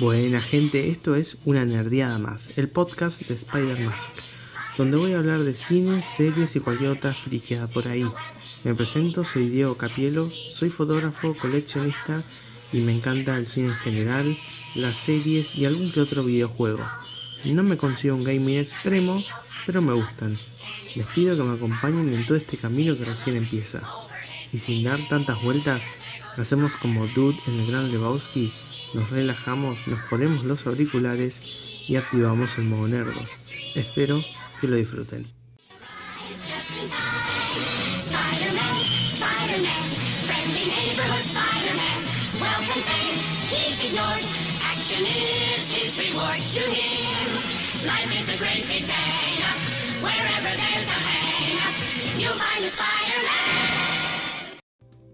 Buena gente, esto es Una Nerdeada Más, el podcast de Spider Mask, donde voy a hablar de cine, series y cualquier otra friqueada por ahí. Me presento, soy Diego Capielo, soy fotógrafo, coleccionista y me encanta el cine en general, las series y algún que otro videojuego. No me consigo un gaming extremo, pero me gustan. Les pido que me acompañen en todo este camino que recién empieza. Y sin dar tantas vueltas, hacemos como Dude en el Gran Lebowski, nos relajamos, nos ponemos los auriculares y activamos el modo nerdo. Espero que lo disfruten.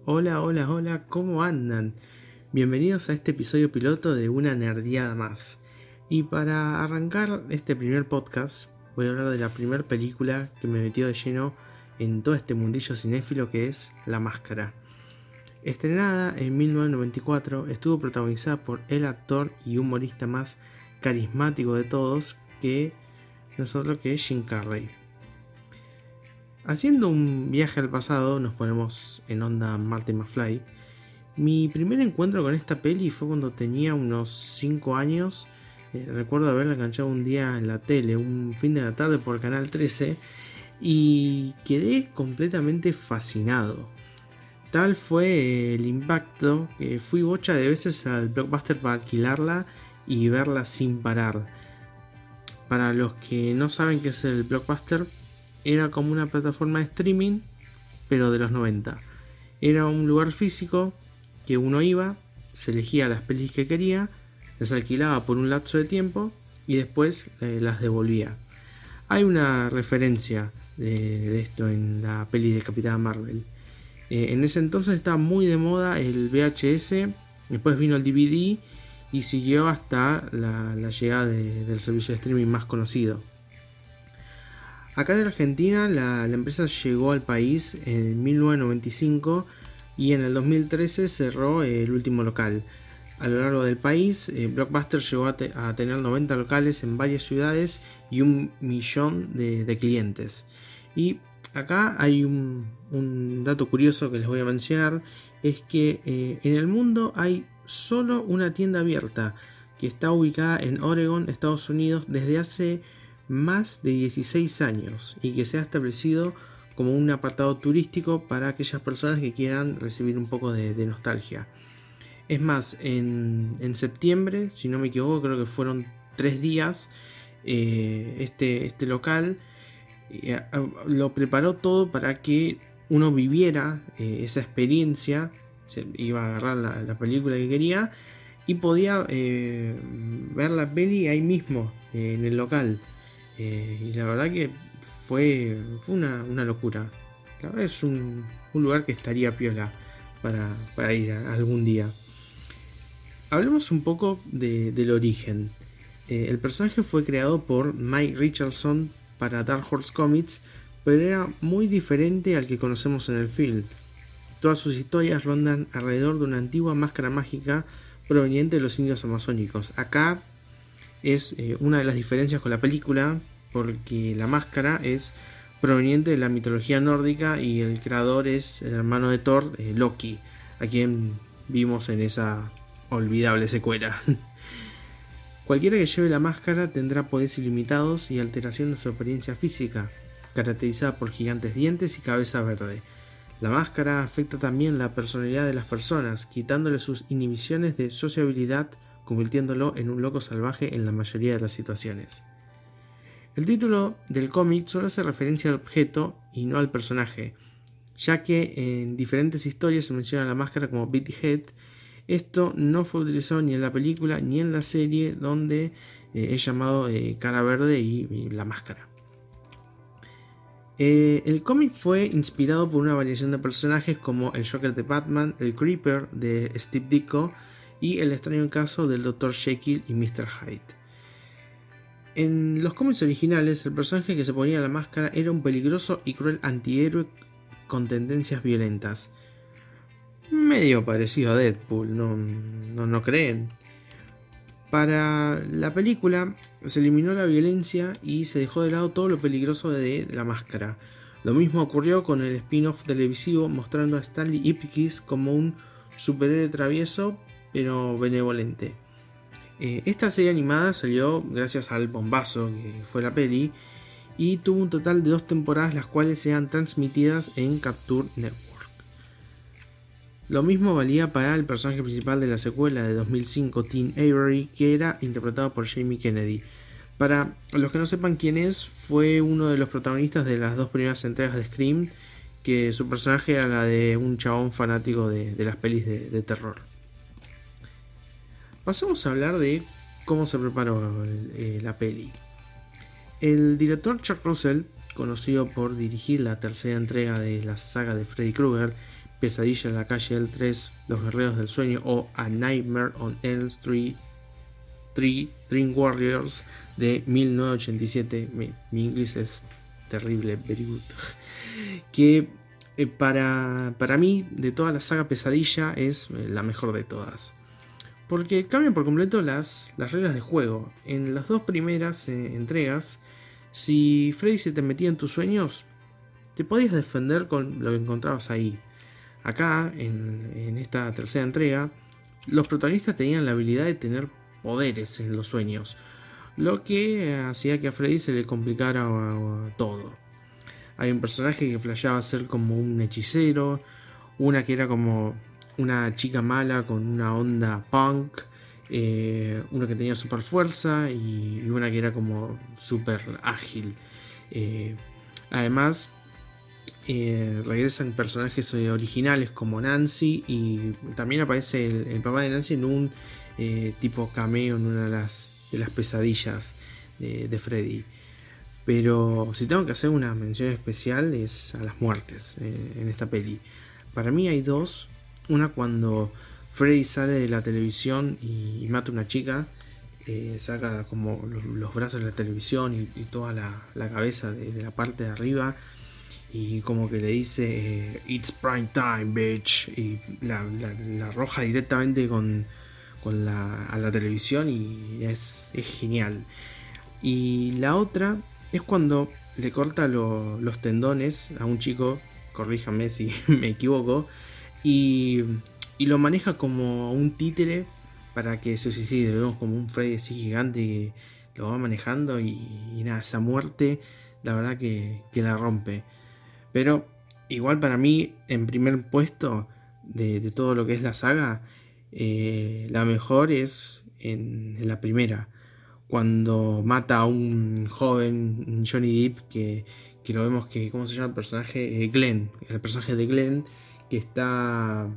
Hola, hola, hola, ¿cómo andan? Bienvenidos a este episodio piloto de Una Nerdeada Más. Y para arrancar este primer podcast, voy a hablar de la primera película que me metió de lleno en todo este mundillo cinéfilo que es La Máscara. Estrenada en 1994, estuvo protagonizada por el actor y humorista más carismático de todos, que nosotros que es Jim Carrey. Haciendo un viaje al pasado, nos ponemos en onda Marty McFly. Mi primer encuentro con esta peli fue cuando tenía unos 5 años. Eh, recuerdo haberla enganchado un día en la tele, un fin de la tarde por Canal 13, y quedé completamente fascinado. Tal fue el impacto que fui bocha de veces al blockbuster para alquilarla y verla sin parar. Para los que no saben qué es el blockbuster, era como una plataforma de streaming, pero de los 90. Era un lugar físico que uno iba, se elegía las pelis que quería, las alquilaba por un lapso de tiempo y después eh, las devolvía. Hay una referencia de, esto en la peli de Capitán Marvel. Eh, en ese entonces estaba muy de moda el VHS, después vino el DVD y siguió hasta la, llegada de, del servicio de streaming más conocido. Acá en Argentina la, la, empresa llegó al país en 1995 y en el 2013 cerró el último local. A lo largo del país, eh, Blockbuster llegó a, te, a, tener 90 locales en varias ciudades y un millón de, de clientes. Y acá hay un, un, dato curioso que les voy a mencionar, es que eh, en el mundo hay solo una tienda abierta que está ubicada en Oregon, Estados Unidos, desde hace más de 16 años y que se ha establecido como un apartado turístico para aquellas personas que quieran recibir un poco de, nostalgia. Es más, en, en, septiembre, si no me equivoco, creo que fueron tres días, eh, este, este local eh, lo preparó todo para que uno viviera eh, esa experiencia, se iba a agarrar la, la película que quería y podía ver la peli ahí mismo, en el local. y la verdad que fue, una, una, locura. La verdad es un, un lugar que estaría piola para, para ir algún día. Hablemos un poco de, del origen. el personaje fue creado por Mike Richardson para Dark Horse Comics, pero era muy diferente al que conocemos en el film. Todas sus historias rondan alrededor de una antigua máscara mágica proveniente de los indios amazónicos. Acá es eh, una de las diferencias con la película, porque la máscara es proveniente de la mitología nórdica y el creador es el hermano de Thor, eh, Loki, a quien vimos en esa olvidable secuela. Cualquiera que lleve la máscara tendrá poderes ilimitados y alteración de su apariencia física, caracterizada por gigantes dientes y cabeza verde. La máscara afecta también la personalidad de las personas, quitándole sus inhibiciones de sociabilidad, convirtiéndolo en un loco salvaje en la mayoría de las situaciones. El título del cómic solo hace referencia al objeto y no al personaje, ya que en diferentes historias se menciona la máscara como Big Head. Esto no fue utilizado ni en la película ni en la serie donde eh, es llamado eh, Cara Verde y, y la máscara. Eh, el cómic fue inspirado por una variación de personajes como el Joker de Batman, el Creeper de Steve Ditko y el extraño caso del Dr. Jekyll y Mr. Hyde. En los cómics originales, el personaje que se ponía la máscara era un peligroso y cruel antihéroe con tendencias violentas. Medio parecido a Deadpool, ¿no, no, no creen? Para la película se eliminó la violencia y se dejó de lado todo lo peligroso de la máscara. Lo mismo ocurrió con el spin-off televisivo mostrando a Stanley Ipkiss como un superhéroe travieso pero benevolente. Eh, esta serie animada salió gracias al bombazo que fue la peli y tuvo un total de dos temporadas las cuales sean transmitidas en Capture Network. Lo mismo valía para el personaje principal de la secuela de 2005, Teen Avery, que era interpretado por Jamie Kennedy. Para los que no sepan quién es, fue uno de los protagonistas de las dos primeras entregas de Scream, que su personaje era la de un chabón fanático de, las pelis de, terror. Pasamos a hablar de cómo se preparó eh, la peli. El director Chuck Russell, conocido por dirigir la tercera entrega de la saga de Freddy Krueger, Pesadilla en la calle del 3, Los Guerreros del Sueño o A Nightmare on Elm Street 3 Dream Warriors de 1987. Mi, inglés es terrible, very good. Que eh, para, para, mí, de toda la saga Pesadilla, es eh, la mejor de todas. Porque cambian por completo las, las reglas de juego. En las dos primeras eh, entregas, si Freddy se te metía en tus sueños, te podías defender con lo que encontrabas ahí. Acá, en, esta tercera entrega, los protagonistas tenían la habilidad de tener poderes en los sueños, lo que hacía que a Freddy se le complicara todo. Hay un personaje que flasheaba ser como un hechicero, una que era como una chica mala con una onda punk, eh, una que tenía super fuerza y, una que era como super ágil. Eh, además, eh, regresan personajes originales como Nancy y también aparece el, papá de Nancy en un tipo cameo en una de las, de las pesadillas de, Freddy. Pero si tengo que hacer una mención especial es a las muertes en esta peli. Para mí hay dos. Una cuando Freddy sale de la televisión y, mata a una chica. saca como los, brazos de la televisión y, toda la, cabeza de, la parte de arriba y como que le dice eh, It's prime time, bitch y la, arroja directamente con, la, a la televisión y es, genial. Y la otra es cuando le corta los tendones a un chico, corríjame si me equivoco, y, lo maneja como un títere para que se suicide. Vemos como un Freddy así gigante que lo va manejando y, nada, esa muerte, la verdad que, que la rompe. Pero igual para mí, en primer puesto de, todo lo que es la saga, eh, la mejor es en, la primera. Cuando mata a un joven Johnny Depp que, lo vemos que, ¿cómo se llama el personaje? Eh, Glenn, el personaje de Glenn que está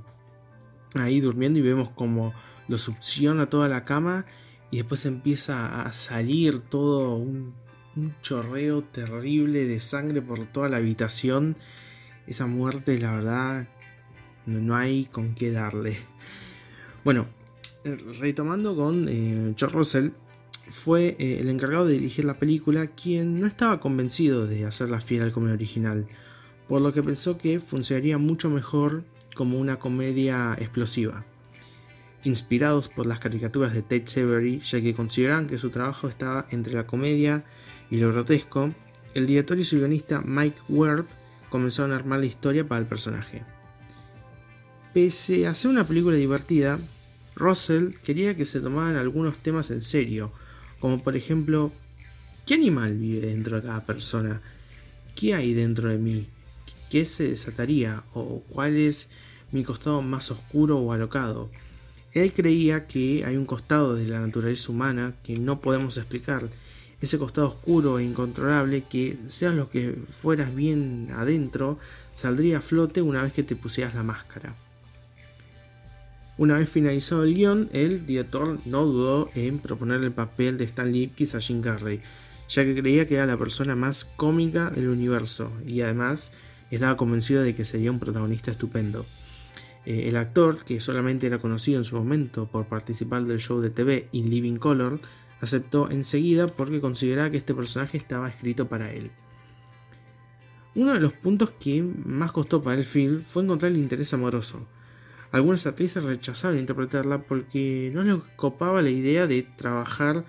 ahí durmiendo y vemos como lo succiona toda la cama y después empieza a salir todo un chorreo terrible de sangre por toda la habitación. Esa muerte, la verdad, no, hay con qué darle. Bueno, eh, retomando con eh, George Russell, fue eh, el encargado de dirigir la película quien no estaba convencido de hacerla fiel al comedia original, por lo que pensó que funcionaría mucho mejor como una comedia explosiva. Inspirados por las caricaturas de Ted Severy, ya que consideraban que su trabajo estaba entre la comedia y lo grotesco, el director y su guionista Mike Werb comenzaron a armar la historia para el personaje. Pese a ser una película divertida, Russell quería que se tomaran algunos temas en serio, como por ejemplo, ¿qué animal vive dentro de cada persona? ¿Qué hay dentro de mí? ¿Qué se desataría? ¿O cuál es mi costado más oscuro o alocado? Él creía que hay un costado de la naturaleza humana que no podemos explicar ese costado oscuro e incontrolable que, seas lo que fueras bien adentro, saldría a flote una vez que te pusieras la máscara. Una vez finalizado el guion, el director no dudó en proponer el papel de Stan Lipkis a Jim Carrey, ya que creía que era la persona más cómica del universo y además estaba convencido de que sería un protagonista estupendo. Eh, el actor, que solamente era conocido en su momento por participar del show de TV In Living Color, aceptó enseguida porque consideraba que este personaje estaba escrito para él. Uno de los puntos que más costó para el film fue encontrar el interés amoroso. Algunas actrices rechazaron interpretarla porque no les copaba la idea de trabajar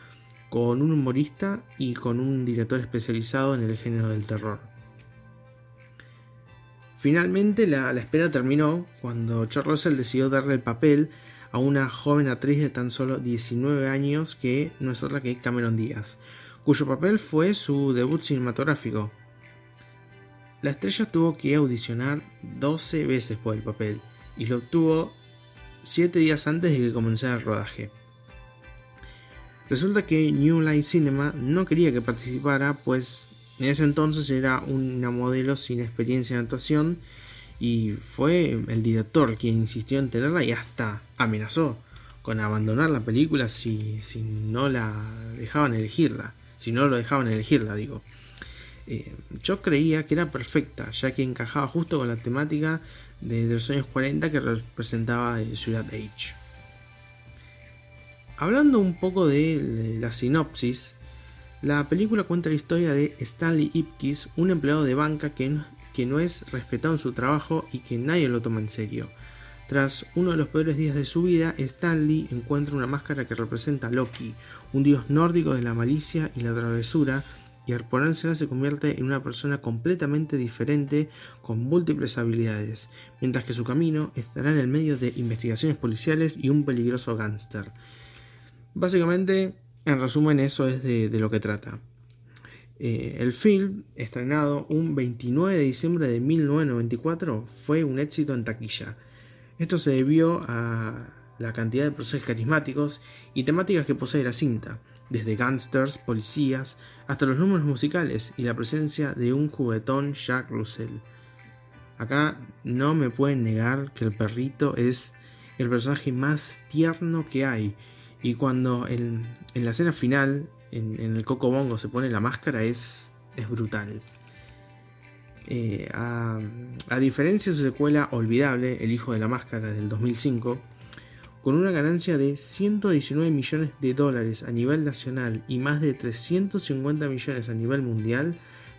con un humorista y con un director especializado en el género del terror. Finalmente la, espera terminó cuando Charles Russell decidió darle el papel a una joven actriz de tan solo 19 años que no es otra que Cameron Díaz, cuyo papel fue su debut cinematográfico. La estrella tuvo que audicionar 12 veces por el papel y lo obtuvo 7 días antes de que comenzara el rodaje. Resulta que New Line Cinema no quería que participara, pues en ese entonces era una modelo sin experiencia en actuación y fue el director quien insistió en tenerla y hasta amenazó con abandonar la película si, si no la dejaban elegirla, si no lo dejaban elegirla, digo. Eh, yo creía que era perfecta, ya que encajaba justo con la temática de, los años 40 que representaba Ciudad H. Hablando un poco de la sinopsis, la película cuenta la historia de Stanley Ipkiss, un empleado de banca que no, es respetado en su trabajo y que nadie lo toma en serio. Tras uno de los peores días de su vida, Stanley encuentra una máscara que representa a Loki, un dios nórdico de la malicia y la travesura, y al ponérsela se convierte en una persona completamente diferente con múltiples habilidades, mientras que su camino estará en el medio de investigaciones policiales y un peligroso gángster. Básicamente, en resumen, eso es de, lo que trata. Eh, el film, estrenado un 29 de diciembre de 1994, fue un éxito en taquilla. Esto se debió a la cantidad de personajes carismáticos y temáticas que posee la cinta, desde gangsters, policías, hasta los números musicales y la presencia de un juguetón Jack Russell. Acá no me pueden negar que el perrito es el personaje más tierno que hay y cuando en, la escena final, en, el Coco Bongo, se pone la máscara, es, es brutal. Eh, a, diferencia de su secuela olvidable, El Hijo de la Máscara del 2005, con una ganancia de 119 millones de dólares a nivel nacional y más de 350 millones a nivel mundial,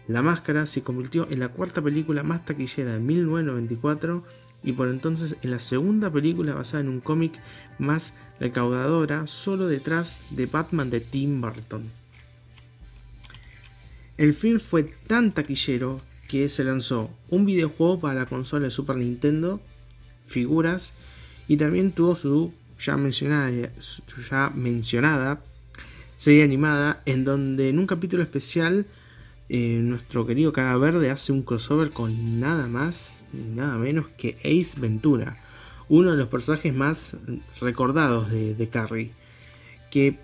La Máscara se convirtió en la cuarta película más taquillera de 1994 y por entonces en la segunda película basada en un cómic más recaudadora, solo detrás de Batman de Tim Burton. El film fue tan taquillero que se lanzó un videojuego para la consola de Super Nintendo, figuras, y también tuvo su ya mencionada, ya mencionada serie animada en donde en un capítulo especial eh, nuestro querido Cara Verde hace un crossover con nada más nada menos que Ace Ventura, uno de los personajes más recordados de, Carrie. Que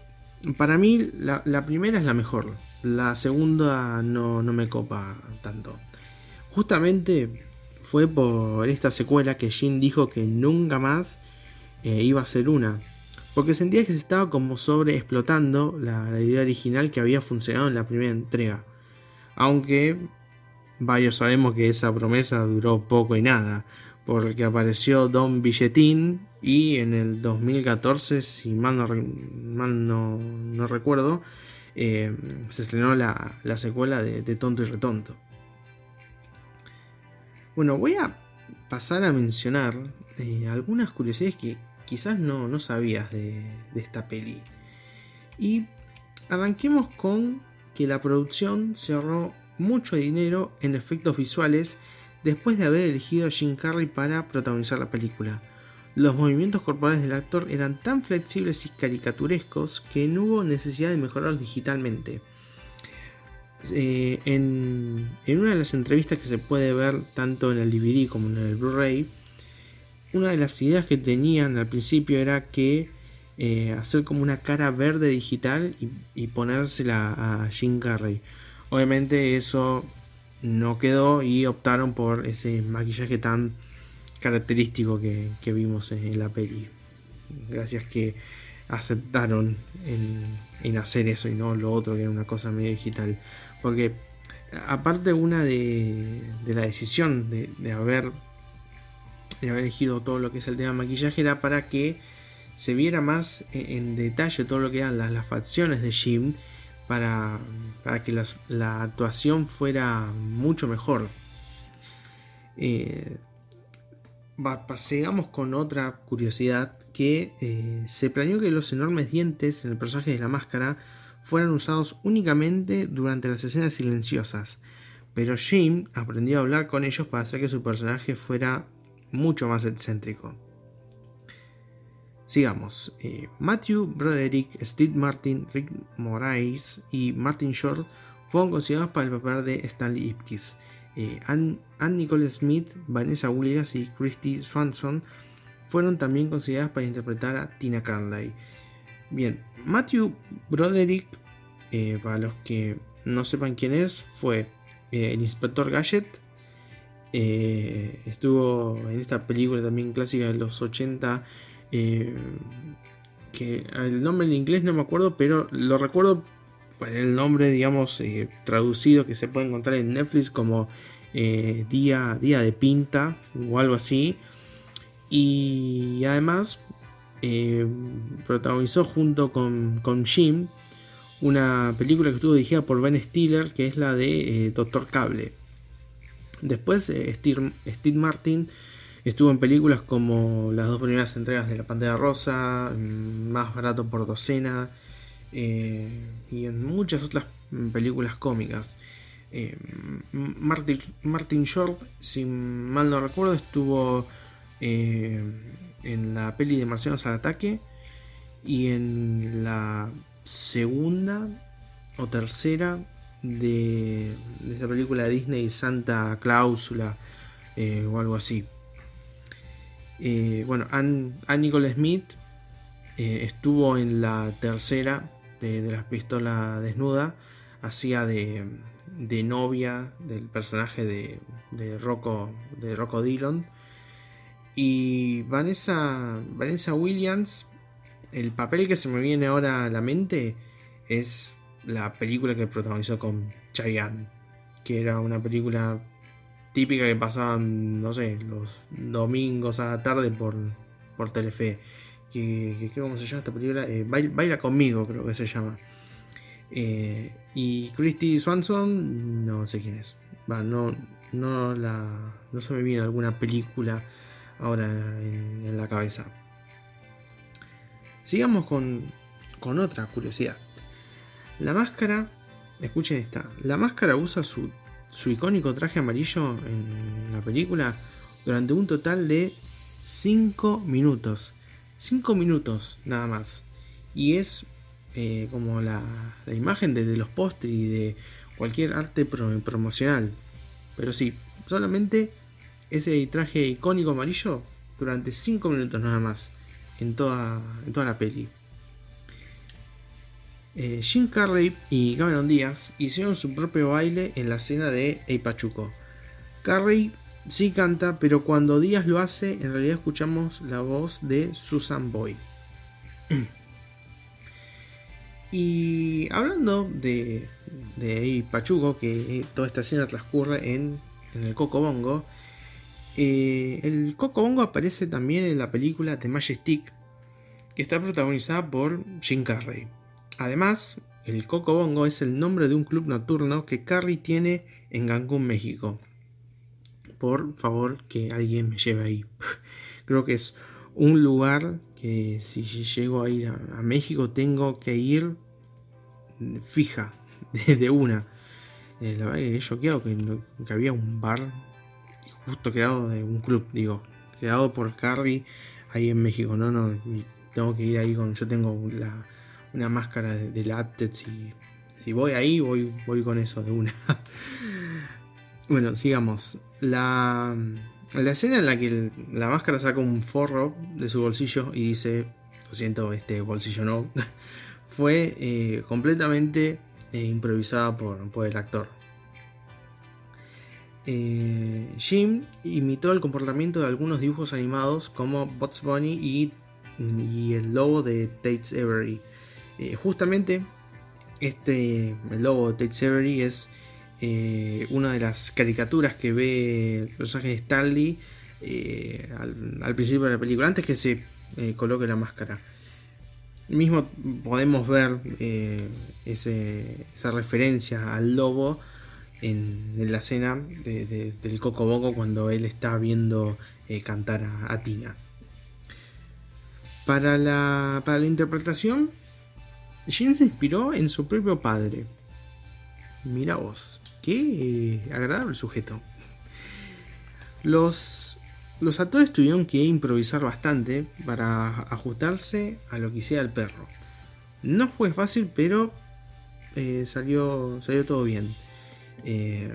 para mí la, primera es la mejor, la segunda no, me copa tanto. Justamente fue por esta secuela que Jim dijo que nunca más eh, iba a ser una. Porque sentía que se estaba como sobre explotando la idea original que había funcionado en la primera entrega. Aunque varios sabemos que esa promesa duró poco y nada, porque apareció Don Billetín y en el 2014, si mal no, recuerdo, eh, se estrenó la, secuela de, Tonto y Retonto. Bueno, voy a pasar a mencionar eh, algunas curiosidades que quizás no, sabías de, de esta peli. Y arranquemos con que la producción cerró mucho dinero en efectos visuales después de haber elegido a Jim Carrey para protagonizar la película. Los movimientos corporales del actor eran tan flexibles y caricaturescos que no hubo necesidad de mejorarlos digitalmente. Eh, en, una de las entrevistas que se puede ver tanto en el DVD como en el Blu-ray, una de las ideas que tenían al principio era que eh, hacer como una cara verde digital y, y ponérsela a Jim Carrey. Obviamente eso no quedó y optaron por ese maquillaje tan característico que, vimos en, la peli. Gracias que aceptaron en, hacer eso y no lo otro que era una cosa medio digital. Porque aparte una de, la decisión de, haber de haber elegido todo lo que es el tema maquillaje era para que se viera más en, detalle todo lo que eran las, las facciones de Jim para, que la, actuación fuera mucho mejor. Eh, sigamos con otra curiosidad que eh, se planeó que los enormes dientes en el personaje de la máscara fueran usados únicamente durante las escenas silenciosas, pero Jim aprendió a hablar con ellos para hacer que su personaje fuera mucho más excéntrico. Sigamos. Eh, Matthew Broderick, Steve Martin, Rick Moraes y Martin Short fueron considerados para el papel de Stanley Ipkiss. Eh, Anne, Nicole Smith, Vanessa Williams y Christy Swanson fueron también consideradas para interpretar a Tina Carlyle. Bien, Matthew Broderick, eh, para los que no sepan quién es, fue el inspector Gadget. estuvo en esta película también clásica de los 80 eh, que el nombre en inglés no me acuerdo, pero lo recuerdo por el nombre, digamos, eh, traducido que se puede encontrar en Netflix como eh, día, día de Pinta o algo así. Y además protagonizó junto con, con, Jim una película que estuvo dirigida por Ben Stiller, que es la de Doctor Cable. Después Steve, Steve Martin Estuvo en películas como las dos primeras entregas de La Pantera Rosa, Más Barato por Docena, eh, y en muchas otras películas cómicas. Eh, Martin, Martin, Short, si mal no recuerdo, estuvo eh, en la peli de Marcianos al Ataque y en la segunda o tercera de, de esa película de Disney, Santa Cláusula o algo así. Eh, bueno, Ann, Nicole Smith eh, estuvo en la tercera de, las pistolas desnuda, hacía de, novia del personaje de, Rocco, de Rocco Dillon. Y Vanessa, Vanessa Williams, el papel que se me viene ahora a la mente es la película que protagonizó con Chayanne, que era una película típica que pasaban, no sé, los domingos a la tarde por, por Telefe. Que, que, ¿Cómo se llama esta película? Eh, Baila, conmigo, creo que se llama. Eh, y Christy Swanson, no sé quién es. Va, no, no, la, no se me viene alguna película ahora en, la cabeza. Sigamos con, con otra curiosidad. La máscara, escuchen esta, la máscara usa su su icónico traje amarillo en la película durante un total de 5 minutos. 5 minutos nada más. Y es eh, como la, imagen de, los postres y de cualquier arte promocional. Pero sí, solamente ese traje icónico amarillo durante 5 minutos nada más en toda, en toda la peli. Eh, Jim Carrey y Cameron Díaz hicieron su propio baile en la escena de Ey Pachuco. Carrey sí canta, pero cuando Díaz lo hace, en realidad escuchamos la voz de Susan Boy. y hablando de, de Pachuco, que toda esta escena transcurre en, el Coco Bongo, eh, el Coco Bongo aparece también en la película The Majestic, que está protagonizada por Jim Carrey. Además, el Coco Bongo es el nombre de un club nocturno que Carrie tiene en Cancún, México. Por favor, que alguien me lleve ahí. Creo que es un lugar que si llego a ir a, México tengo que ir fija, de, una. Eh, la verdad que he choqueado que, que, había un bar justo creado de un club, digo, creado por Carrie ahí en México. No, no, tengo que ir ahí con. Yo tengo la una máscara de, de y si voy ahí, voy, voy con eso de una. bueno, sigamos. La, la escena en la que la máscara saca un forro de su bolsillo y dice, lo siento, este bolsillo no, fue eh, completamente eh, improvisada por, por, el actor. Eh, Jim imitó el comportamiento de algunos dibujos animados como Bugs Bunny y, y el lobo de Tate's Avery eh, justamente este el logo de Tate es eh, una de las caricaturas que ve el personaje de Stanley eh, al, principio de la película, antes que se coloque la máscara. Mismo podemos ver esa referencia al lobo en, la escena del Coco Boco cuando él está viendo cantar a, a Tina. Para la, para la interpretación, Jim se inspiró en su propio padre. Mira vos, qué agradable sujeto. Los, los actores tuvieron que improvisar bastante para ajustarse a lo que hiciera el perro. No fue fácil, pero eh, salió, salió todo bien. Eh,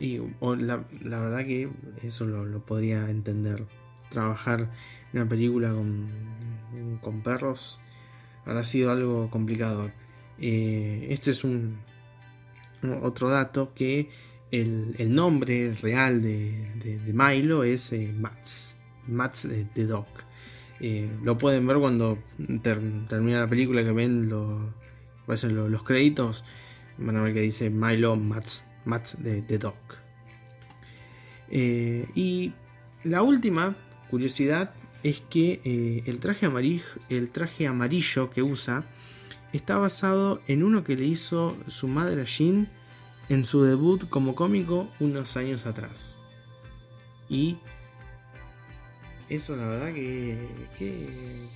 y la, la, verdad que eso lo, lo, podría entender. Trabajar una película con, con perros habrá sido algo complicado. Eh, este es un otro dato que el, nombre real de, Milo es eh, Mats. Mats de, Doc. Eh, lo pueden ver cuando ter, termina la película que ven lo, los, créditos. Van a ver que dice Milo Mats, Mats de, Doc. Y la última curiosidad es que eh, el, traje amarillo, el traje amarillo que usa está basado en uno que le hizo su madre a Jean en su debut como cómico unos años atrás. Y eso la verdad que, que,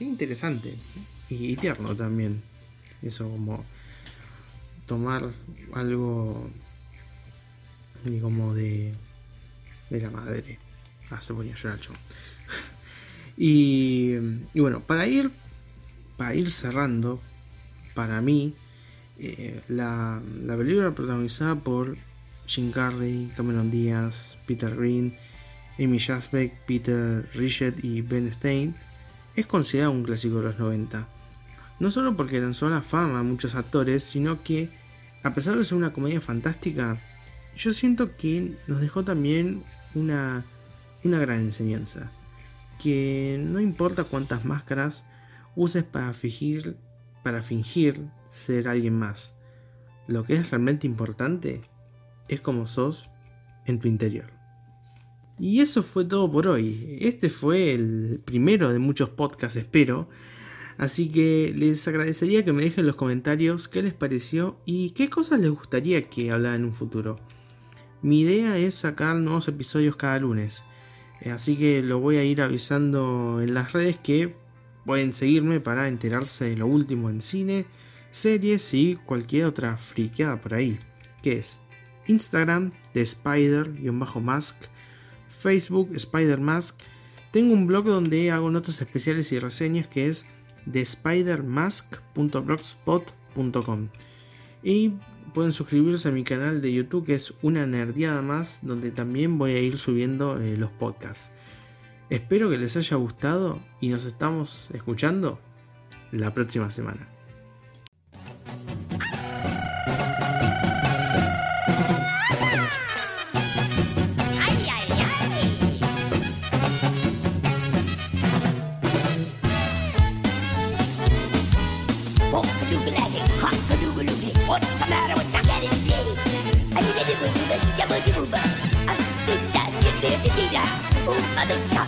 interesante y, tierno también. Eso como tomar algo como de, de la madre. Ah, se ponía a llorar. Y, bueno, para ir, para ir cerrando, para mí, eh, la, la, película protagonizada por Jim Carrey, Cameron Díaz, Peter Green, Amy Jasbeck, Peter Richard y Ben Stein es considerada un clásico de los 90. No solo porque lanzó la fama a muchos actores, sino que, a pesar de ser una comedia fantástica, yo siento que nos dejó también una, una gran enseñanza. Que no importa cuántas máscaras uses para fingir, para fingir ser alguien más. Lo que es realmente importante es como sos en tu interior. Y eso fue todo por hoy. Este fue el primero de muchos podcasts, espero. Así que les agradecería que me dejen en los comentarios qué les pareció y qué cosas les gustaría que hablara en un futuro. Mi idea es sacar nuevos episodios cada lunes. Así que lo voy a ir avisando en las redes que pueden seguirme para enterarse de lo último en cine, series y cualquier otra friqueada por ahí. Que es Instagram de Spider-Mask, Facebook Spider Mask. Tengo un blog donde hago notas especiales y reseñas que es de spidermask.blogspot.com. Y pueden suscribirse a mi canal de YouTube que es una nerdeada más, donde también voy a ir subiendo eh, los podcasts. Espero que les haya gustado y nos estamos escuchando la próxima semana. Who are